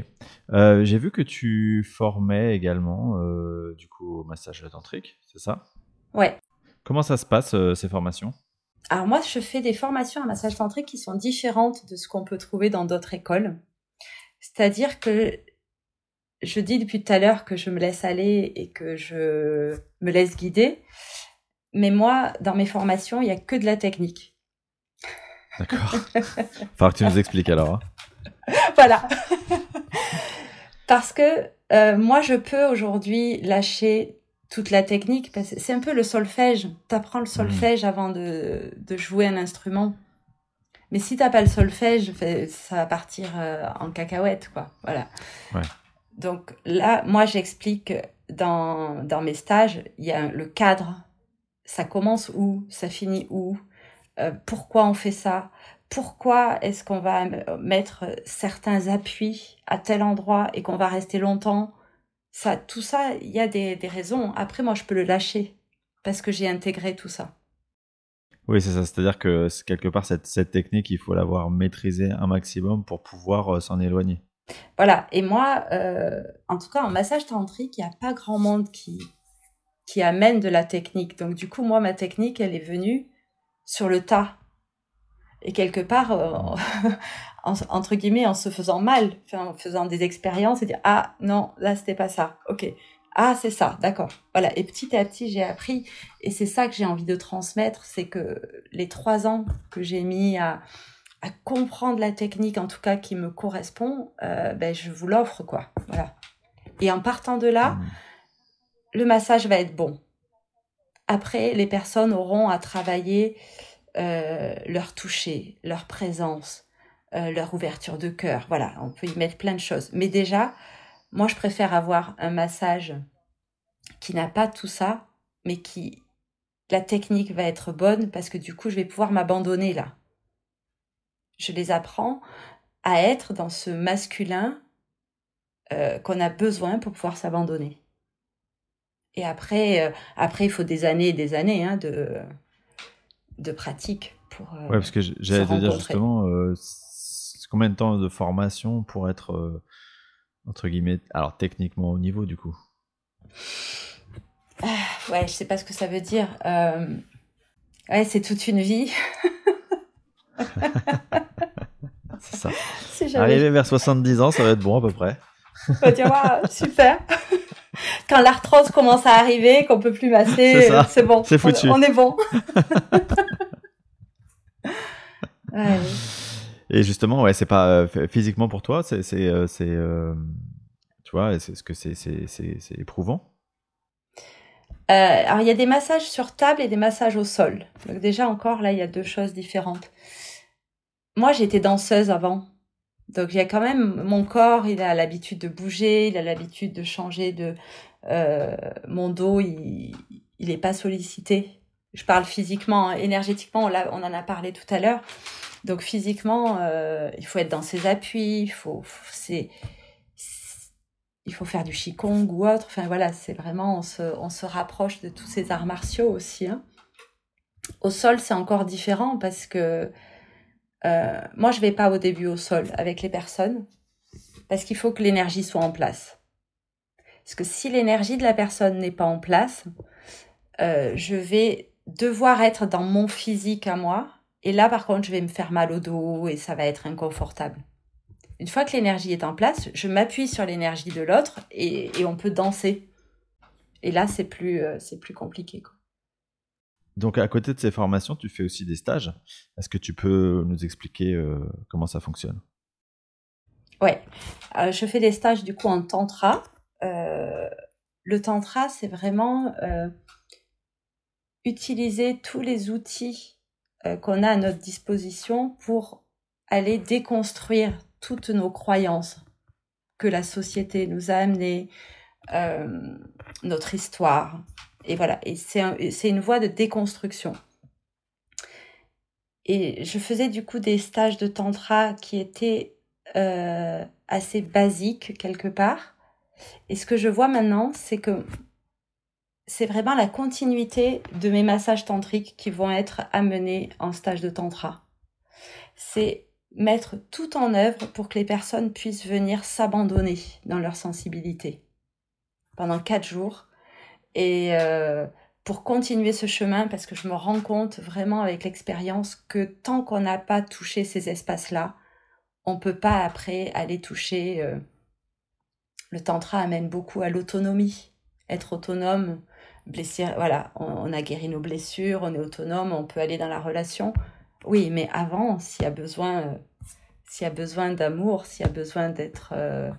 Euh, j'ai vu que tu formais également, euh, du coup, au massage tantrique, c'est ça? Ouais. Comment ça se passe, ces formations? Alors moi, je fais des formations à massage tantrique qui sont différentes de ce qu'on peut trouver dans d'autres écoles. C'est-à-dire que je dis depuis tout à l'heure que je me laisse aller et que je me laisse guider. Mais moi, dans mes formations, il n'y a que de la technique. D'accord. Faut que tu nous expliques alors. Hein. voilà. parce que euh, moi, je peux aujourd'hui lâcher toute la technique. Parce que c'est un peu le solfège. Tu apprends le solfège mmh. avant de, de jouer un instrument. Mais si t'as pas le solfège, ça va partir euh, en cacahuète, quoi. Voilà. Ouais. Donc là, moi, j'explique dans, dans mes stages, il y a le cadre. Ça commence où? Ça finit où? Euh, Pourquoi on fait ça? Pourquoi est-ce qu'on va mettre certains appuis à tel endroit et qu'on va rester longtemps? Ça, Tout ça, il y a des, des raisons. Après, moi, je peux le lâcher parce que j'ai intégré tout ça. Oui, c'est ça. C'est-à-dire que quelque part, cette, technique, il faut l'avoir maîtrisée un maximum pour pouvoir s'en éloigner. Voilà. Et moi, en tout cas, en massage tantrique, il n'y a pas grand monde qui, qui amène de la technique. Donc, du coup, moi, ma technique, elle est venue sur le tas. Et quelque part, euh, entre guillemets, en se faisant mal, en faisant des expériences et dire ah non, là c'était pas ça. Ok, ah c'est ça, d'accord. Voilà. Et petit à petit, j'ai appris et c'est ça que j'ai envie de transmettre, c'est que les trois ans que j'ai mis à, à comprendre la technique, en tout cas qui me correspond, euh, ben je vous l'offre quoi. Voilà. Et en partant de là, mmh. le massage va être bon. Après, les personnes auront à travailler euh, leur toucher, leur présence, euh, leur ouverture de cœur. Voilà, on peut y mettre plein de choses. Mais déjà, moi, je préfère avoir un massage qui n'a pas tout ça, mais qui la technique va être bonne parce que du coup, je vais pouvoir m'abandonner là. Je les apprends à être dans ce masculin euh, qu'on a besoin pour pouvoir s'abandonner. Et après, après, il faut des années et des années hein, de, de pratique pour. Euh, ouais, parce que j'allais te dire justement, euh, combien de temps de formation pour être euh, entre guillemets, alors techniquement au niveau du coup. Ah, ouais, je sais pas ce que ça veut dire. Ouais, c'est toute une vie. c'est ça. Arriver vers 70 ans, ça va être bon à peu près. tu vois, super. Quand l'arthrose commence à arriver, qu'on peut plus masser, c'est bon. C'est foutu. On, est bon. Et justement, ouais, c'est pas euh, physiquement pour toi, c'est, c'est, euh, euh, tu vois, est-ce que c'est, c'est, c'est, éprouvant? Alors, il y a des massages sur table et des massages au sol. Donc déjà, encore, là, il y a deux choses différentes. Moi, j'étais danseuse avant. Donc, il quand même mon corps, il a l'habitude de bouger, il a l'habitude de changer de mon dos, il, il est pas sollicité. Je parle physiquement, énergétiquement, on, on en a parlé tout à l'heure. Donc physiquement, euh, il faut être dans ses appuis, il faut, faire du qigong ou autre. Enfin voilà, c'est vraiment, on se, rapproche de tous ces arts martiaux aussi. Hein. Au sol, c'est encore différent parce que euh, moi, je vais pas au début au sol avec les personnes parce qu'il faut que l'énergie soit en place. Parce que si l'énergie de la personne n'est pas en place, euh, je vais devoir être dans mon physique à moi et là, par contre, je vais me faire mal au dos et ça va être inconfortable. Une fois que l'énergie est en place, je m'appuie sur l'énergie de l'autre et, on peut danser. Et là, c'est plus, euh, c'est plus compliqué. Quoi. Donc, à côté de ces formations, tu fais aussi des stages. Est-ce que tu peux nous expliquer euh, comment ça fonctionne? Ouais, euh, je fais des stages du coup en tantra. le tantra, c'est vraiment utiliser tous les outils qu'on a à notre disposition pour aller déconstruire toutes nos croyances que la société nous a amenées, euh, notre histoire. Et voilà, et c'est une voie de déconstruction. Et je faisais du coup des stages de tantra qui étaient euh, assez basiques quelque part. Et ce que je vois maintenant, c'est que c'est vraiment la continuité de mes massages tantriques qui vont être amenés en stage de tantra. C'est mettre tout en œuvre pour que les personnes puissent venir s'abandonner dans leur sensibilité pendant quatre jours et euh, pour continuer ce chemin parce que je me rends compte vraiment avec l'expérience que tant qu'on n'a pas touché ces espaces-là, on peut pas après aller toucher. Euh, le tantra amène beaucoup à l'autonomie, être autonome voilà, on, a guéri nos blessures, on est autonome, on peut aller dans la relation. Oui, mais avant, s'il y a besoin, euh, s'il y a besoin d'amour, s'il y a besoin d'être, euh,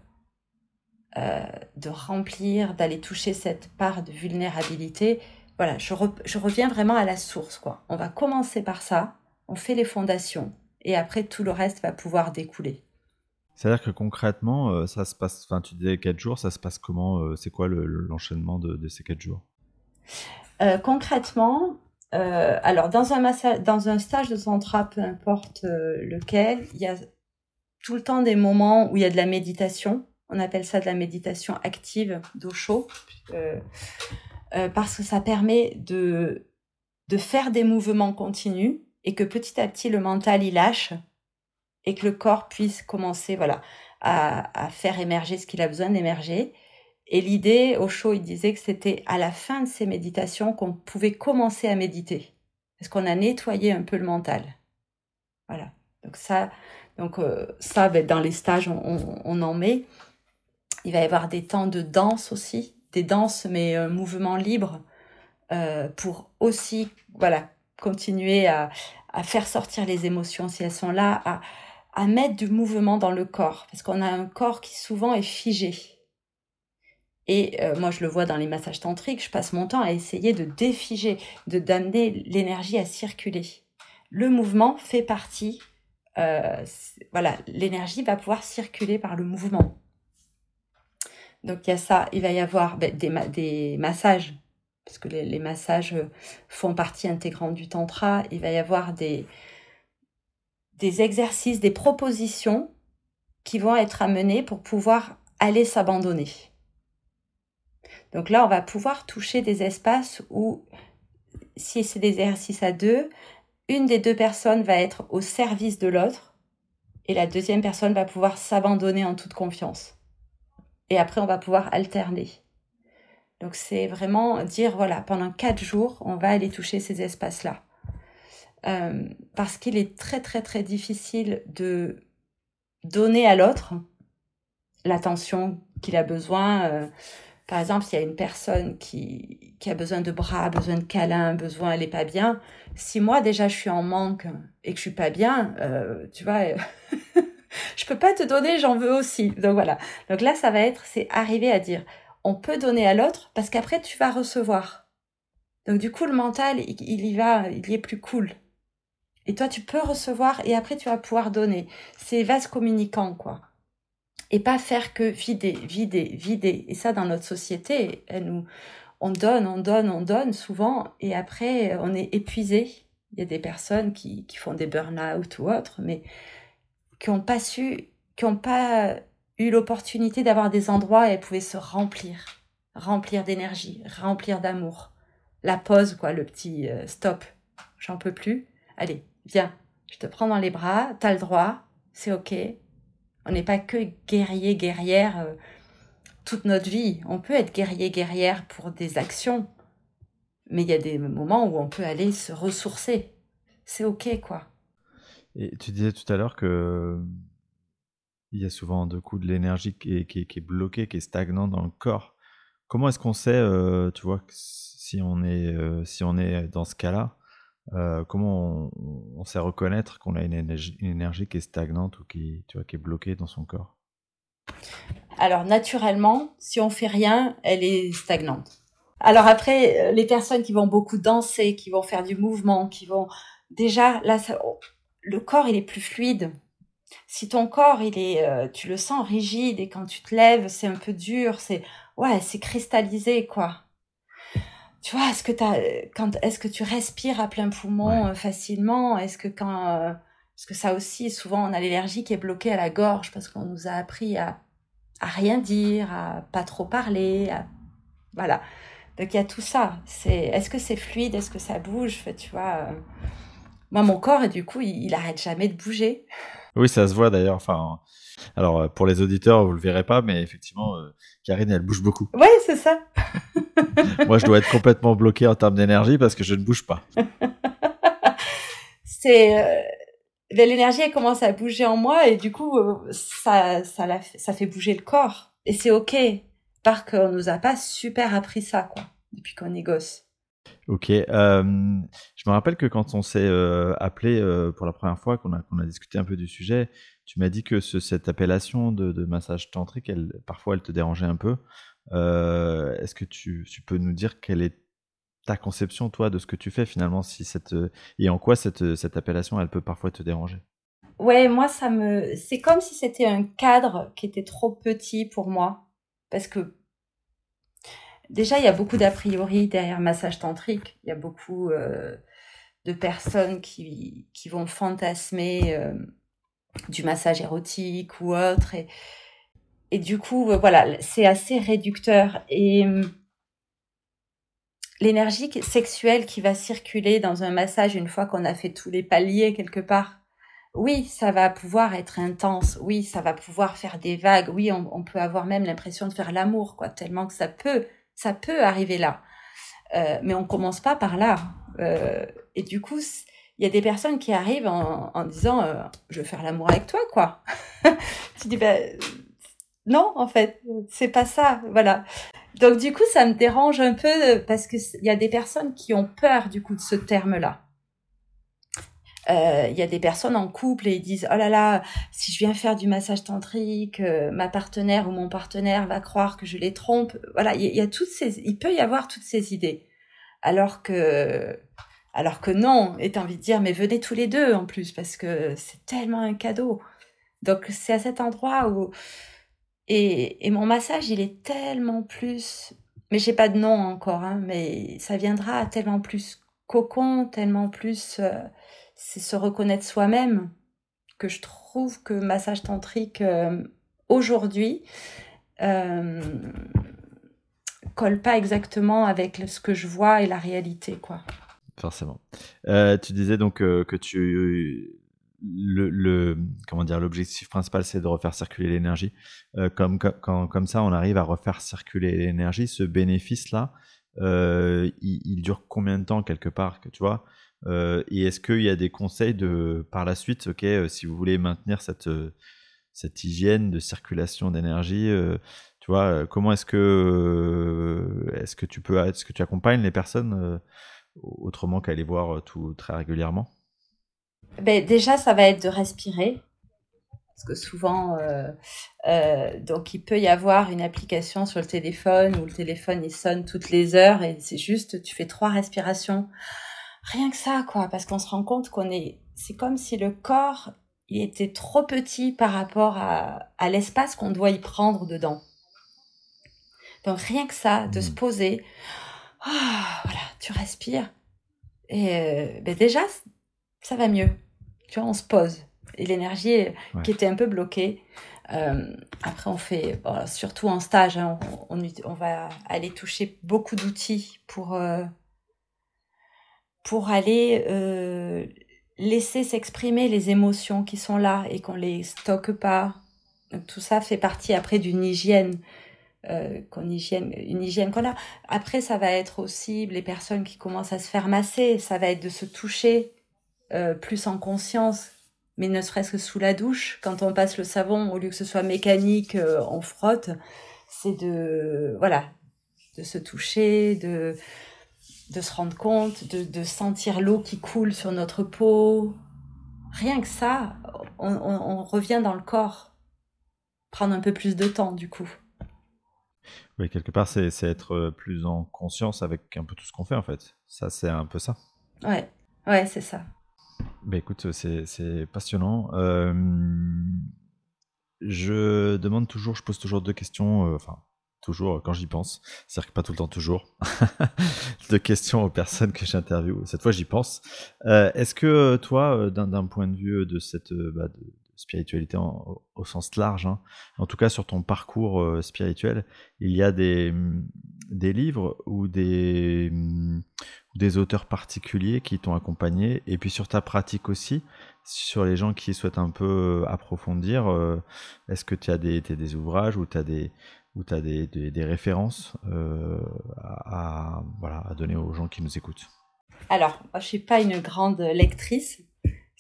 euh, de remplir, d'aller toucher cette part de vulnérabilité, voilà, je, je reviens vraiment à la source, quoi. On va commencer par ça, on fait les fondations, et après tout le reste va pouvoir découler. C'est-à-dire que concrètement, ça se passe, enfin tu disais 4 jours, ça se passe comment C'est quoi l'enchaînement de, de, ces 4 jours? Euh, concrètement, euh, alors dans un, dans un stage de tantra, peu importe euh, lequel, il y a tout le temps des moments où il y a de la méditation. On appelle ça de la méditation active d'eau chaud, parce que ça permet de de faire des mouvements continus et que petit à petit le mental y lâche et que le corps puisse commencer voilà à, à faire émerger ce qu'il a besoin d'émerger. Et l'idée, au show, il disait que c'était à la fin de ces méditations qu'on pouvait commencer à méditer. Parce qu'on a nettoyé un peu le mental. Voilà. Donc ça, donc euh, ça, ben, dans les stages, on, en met. Il va y avoir des temps de danse aussi, des danses mais un mouvement libre euh, pour aussi, voilà, continuer à, faire sortir les émotions si elles sont là, à mettre du mouvement dans le corps, parce qu'on a un corps qui souvent est figé. Et euh, moi, je le vois dans les massages tantriques, je passe mon temps à essayer de défiger, de d'amener l'énergie à circuler. Le mouvement fait partie, euh, voilà, l'énergie va pouvoir circuler par le mouvement. Donc il y a ça, il va y avoir ben, des, massages, parce que les, massages font partie intégrante du tantra. Il va y avoir des, des exercices, des propositions qui vont être amenées pour pouvoir aller s'abandonner. Donc là, on va pouvoir toucher des espaces où, si c'est des exercices à deux, une des deux personnes va être au service de l'autre et la deuxième personne va pouvoir s'abandonner en toute confiance. Et après, on va pouvoir alterner. Donc c'est vraiment dire, voilà, pendant quatre jours, on va aller toucher ces espaces-là. Euh, parce qu'il est très très très difficile de donner à l'autre l'attention qu'il a besoin. Euh, par exemple, s'il y a une personne qui, qui a besoin de bras, besoin de câlins, besoin, elle est pas bien. Si moi déjà je suis en manque et que je suis pas bien, euh, tu vois, je peux pas te donner, j'en veux aussi. Donc voilà. Donc là, ça va être, c'est arriver à dire, on peut donner à l'autre parce qu'après tu vas recevoir. Donc du coup, le mental, il, y va, il y est plus cool. Et toi, tu peux recevoir et après tu vas pouvoir donner. C'est vase communicant, quoi et pas faire que vider, vider, vider. Et ça, dans notre société, elle nous, on donne, on donne, on donne souvent, et après, on est épuisé. Il y a des personnes qui, qui font des burn-out ou autres, mais qui n'ont pas su, qui n'ont pas eu l'opportunité d'avoir des endroits où elles pouvaient se remplir, remplir d'énergie, remplir d'amour. La pause, quoi, le petit euh, stop. J'en peux plus. Allez, viens, je te prends dans les bras, t'as le droit, c'est ok, on n'est pas que guerrier, guerrière euh, toute notre vie. On peut être guerrier, guerrière pour des actions, mais il y a des moments où on peut aller se ressourcer. C'est ok, quoi. Et tu disais tout à l'heure que il y a souvent de coup de l'énergie qui est, bloquée, qui est stagnante dans le corps. Comment est-ce qu'on sait, euh, tu vois, si on est, euh, si on est dans ce cas-là, euh, comment on, sait reconnaître qu'on a une énergie, qui est stagnante ou qui, est bloquée dans son corps? Alors naturellement, si on fait rien, elle est stagnante. Alors après, euh, les personnes qui vont beaucoup danser, qui vont faire du mouvement, qui vont déjà là, oh, le corps il est plus fluide. Si ton corps il est, euh, tu le sens rigide et quand tu te lèves c'est un peu dur, c'est ouais, c'est cristallisé quoi tu vois, est-ce que est-ce que tu respires à plein poumon euh, facilement? Est-ce que quand, euh, parce que ça aussi, souvent, on a l'allergie qui est bloquée à la gorge parce qu'on nous a appris à, à rien dire, à pas trop parler, voilà. Donc il y a tout ça. C'est, est-ce que c'est fluide? Est-ce que ça bouge? Tu vois, euh, moi, mon corps, et du coup, il, il arrête jamais de bouger. Oui, ça se voit d'ailleurs. Enfin, alors, euh, pour les auditeurs, vous le verrez pas, mais effectivement, euh, Karine, elle bouge beaucoup. Oui, c'est ça. Moi, je dois être complètement bloqué en termes d'énergie parce que je ne bouge pas. c'est euh, l'énergie, elle commence à bouger en moi et du coup, ça, ça, ça fait bouger le corps. Et c'est ok, parce qu'on nous a pas super appris ça, quoi, depuis qu'on est gosse. Ok. Euh, je me rappelle que quand on s'est euh, appelé euh, pour la première fois, qu'on a, qu'on a discuté un peu du sujet, tu m'as dit que ce, cette appellation de, massage tantrique, parfois, elle te dérangeait un peu. Est-ce que tu, peux nous dire quelle est ta conception, toi, de ce que tu fais finalement, si cette, et en quoi cette, appellation, elle peut parfois te déranger? Ouais, moi, ça me, c'est comme si c'était un cadre qui était trop petit pour moi, parce que Déjà, il y a beaucoup d'a priori derrière massage tantrique. Il y a beaucoup euh, de personnes qui, qui vont fantasmer euh, du massage érotique ou autre. Et, et du coup, euh, voilà, c'est assez réducteur. Et l'énergie sexuelle qui va circuler dans un massage une fois qu'on a fait tous les paliers quelque part. Oui, ça va pouvoir être intense. Oui, ça va pouvoir faire des vagues. Oui, on, peut avoir même l'impression de faire l'amour, quoi, tellement que ça peut, ça peut arriver là. Euh, mais on commence pas par là. Euh, et du coup, il y a des personnes qui arrivent en, disant, euh, je veux faire l'amour avec toi, quoi. tu dis, ben non, en fait, c'est pas ça. Voilà. Donc du coup, ça me dérange un peu euh, parce que il y a des personnes qui ont peur du coup de ce terme-là. Euh, il y a des personnes en couple et ils disent oh là là si je viens faire du massage tantrique euh, ma partenaire ou mon partenaire va croire que je les trompe voilà il y, a toutes ces il peut y avoir toutes ces idées alors que alors que non et t'as envie de dire mais venez tous les deux en plus parce que c'est tellement un cadeau donc c'est à cet endroit où et, mon massage, il est tellement plus, mais j'ai pas de nom encore, hein, mais ça viendra tellement plus cocon, tellement plus, euh, c'est se reconnaître soi-même que je trouve que massage tantrique euh, aujourd'hui euh, colle pas exactement avec ce que je vois et la réalité, quoi. Forcément. tu disais donc que tu le, comment dire l'objectif principal c'est de refaire circuler l'énergie euh, comme, quand, comme ça on arrive à refaire circuler l'énergie ce bénéfice là euh, il, dure combien de temps quelque part que tu vois? Euh, et est-ce qu'il y a des conseils de par la suite ok si vous voulez maintenir cette cette hygiène de circulation d'énergie tu comment est-ce que est-ce que tu peux est-ce que tu accompagnes les personnes autrement qu'à aller voir tout très régulièrement? Ben, Déjà, ça va être de respirer. Parce que souvent, euh, euh, donc il peut y avoir une application sur le téléphone où le téléphone il sonne toutes les heures et c'est juste, tu fais trois respirations. Rien que ça, quoi, parce qu'on se rend compte qu'on est, c'est comme si le corps, il était trop petit par rapport à, à l'espace qu'on doit y prendre dedans. Donc rien que ça, de se mmh. poser, ah, voilà, tu respires. Et euh, ben déjà, ça va mieux. Tu vois, on se pose. Et l'énergie qui était un peu bloquée. Euh, après, on fait, surtout en stage, hein, on, on, va aller toucher beaucoup d'outils pour, euh, pour aller euh, laisser s'exprimer les émotions qui sont là et qu'on les stocke pas. Donc, tout ça fait partie après d'une hygiène. Qu'on hygiène, une hygiène qu'on a. Après, ça va être aussi les personnes qui commencent à se faire masser, ça va être de se toucher, euh, plus en conscience, mais ne serait-ce que sous la douche, quand on passe le savon, au lieu que ce soit mécanique, euh, on frotte, c'est de, voilà, de se toucher, de, de se rendre compte, de, de sentir l'eau qui coule sur notre peau. Rien que ça, on, revient dans le corps. Prendre un peu plus de temps, du coup. Oui, quelque part, c'est être plus en conscience avec un peu tout ce qu'on fait, en fait. Ça, c'est un peu ça. Ouais, ouais, c'est ça. Bah écoute, c'est passionnant. Euh, je demande toujours, je pose toujours deux questions, euh, enfin, toujours quand j'y pense, c'est-à-dire que pas tout le temps toujours, deux questions aux personnes que j'interviewe. Cette fois, j'y pense. Euh, est-ce que toi, d'un point de vue de cette bah, de spiritualité au sens large, hein, en tout cas sur ton parcours spirituel, il y a des, des livres ou des des auteurs particuliers qui t'ont accompagné et puis sur ta pratique aussi, sur les gens qui souhaitent un peu euh, approfondir, euh, est-ce que tu as des, des ouvrages ou tu as des des, des, références euh, à, voilà, à donner aux gens qui nous écoutent? Alors, je suis pas une grande lectrice.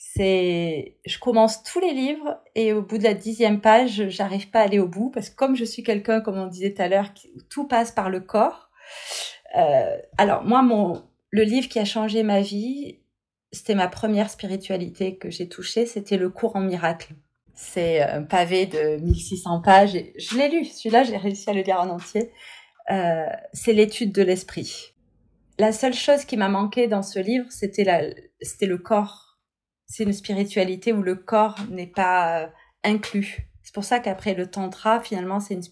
C'est, je commence tous les livres et au bout de la dixième page, j'arrive pas à aller au bout parce que comme je suis quelqu'un, comme on disait tout à l'heure, tout passe par le corps. alors moi, mon, le livre qui a changé ma vie, c'était ma première spiritualité que j'ai touchée, c'était le cours en miracle. C'est un pavé de 1600 pages. Et je l'ai lu, celui-là, j'ai réussi à le lire en entier. Euh, c'est l'étude de l'esprit. La seule chose qui m'a manqué dans ce livre, c'était la, c'était le corps. C'est une spiritualité où le corps n'est pas euh, inclus. C'est pour ça qu'après le tantra, finalement, c'est une,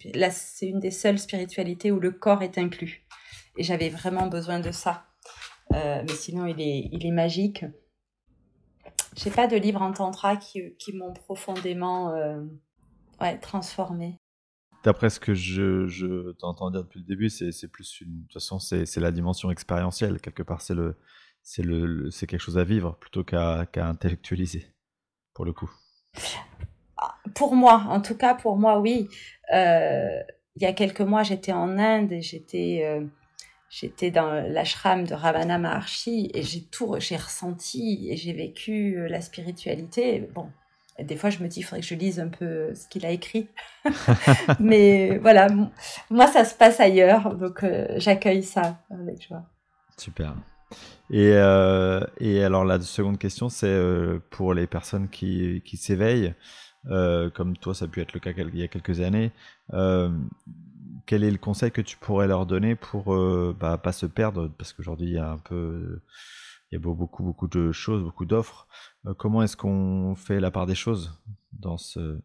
une des seules spiritualités où le corps est inclus. Et j'avais vraiment besoin de ça. Euh, mais sinon, il est, il est magique. Pas de livres en tantra qui, qui m'ont profondément euh, ouais, transformé. d'après ce que je, je t'entends dire depuis le début, c'est plus une. De toute façon, c'est la dimension expérientielle. Quelque part, c'est le, c'est le, c'est quelque chose à vivre plutôt qu'à intellectualiser, pour le coup. Pour moi, en tout cas, pour moi, oui. Euh, il y a quelques mois, j'étais en Inde et j'étais euh, j'étais dans l'ashram de Ravana Maharshi et j'ai tout j'ai ressenti et j'ai vécu euh, la spiritualité. Bon, des fois, je me dis, il faudrait que je lise un peu ce qu'il a écrit. Mais voilà, moi, ça se passe ailleurs, donc j'accueille ça avec joie. Super. Et, euh, et, alors la seconde question, c'est euh, pour les personnes qui, qui s'éveillent, comme toi, ça a pu être le cas il y a quelques années. quel est le conseil que tu pourrais leur donner pour bah, pas se perdre? Parce qu'aujourd'hui, il y a un peu il y a beaucoup, beaucoup de choses, beaucoup d'offres. Euh, comment est-ce qu'on fait la part des choses dans, ce,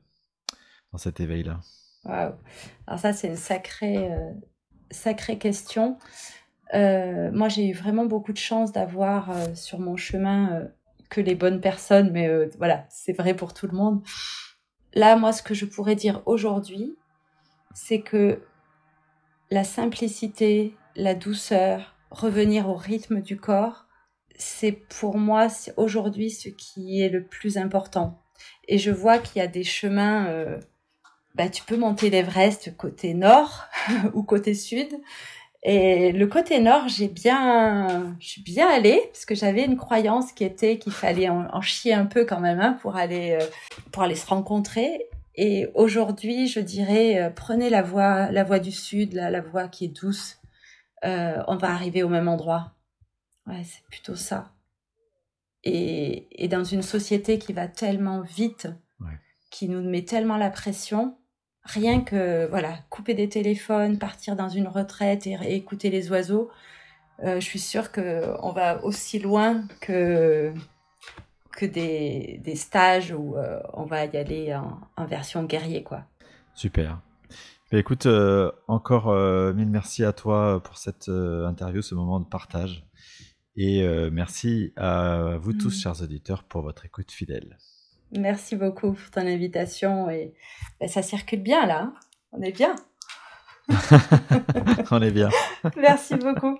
dans cet éveil-là? Waouh Alors ça, c'est une sacrée, euh, sacrée question. Euh, moi, j'ai eu vraiment beaucoup de chance d'avoir sur mon chemin que les bonnes personnes, mais voilà, c'est vrai pour tout le monde. Là, moi, ce que je pourrais dire aujourd'hui, c'est que la simplicité, la douceur, revenir au rythme du corps, c'est pour moi aujourd'hui ce qui est le plus important. Et je vois qu'il y a des chemins, euh, bah, tu peux monter l'Everest côté nord ou côté sud. Et le côté nord, j'ai bien, je suis bien allée parce que j'avais une croyance qui était qu'il fallait en, chier un peu quand même hein, pour aller euh, pour aller se rencontrer. Et aujourd'hui, je dirais, euh, prenez la voie la voie du sud, la, la voie qui est douce. on va arriver au même endroit. Ouais, c'est plutôt ça. Et, et, dans une société qui va tellement vite, qui nous met tellement la pression, rien que voilà, couper des téléphones, partir dans une retraite et, écouter les oiseaux, euh, je suis sûre que on va aussi loin que que des, des stages où euh, on va y aller en, en, version guerrier quoi. Super. Bah, écoute, euh, encore mille merci à toi pour cette interview, ce moment de partage. Et merci à vous tous, mm. chers auditeurs, pour votre écoute fidèle. Merci beaucoup pour ton invitation. Et ben, ça circule bien là. Hein. On est bien. On est bien. merci beaucoup.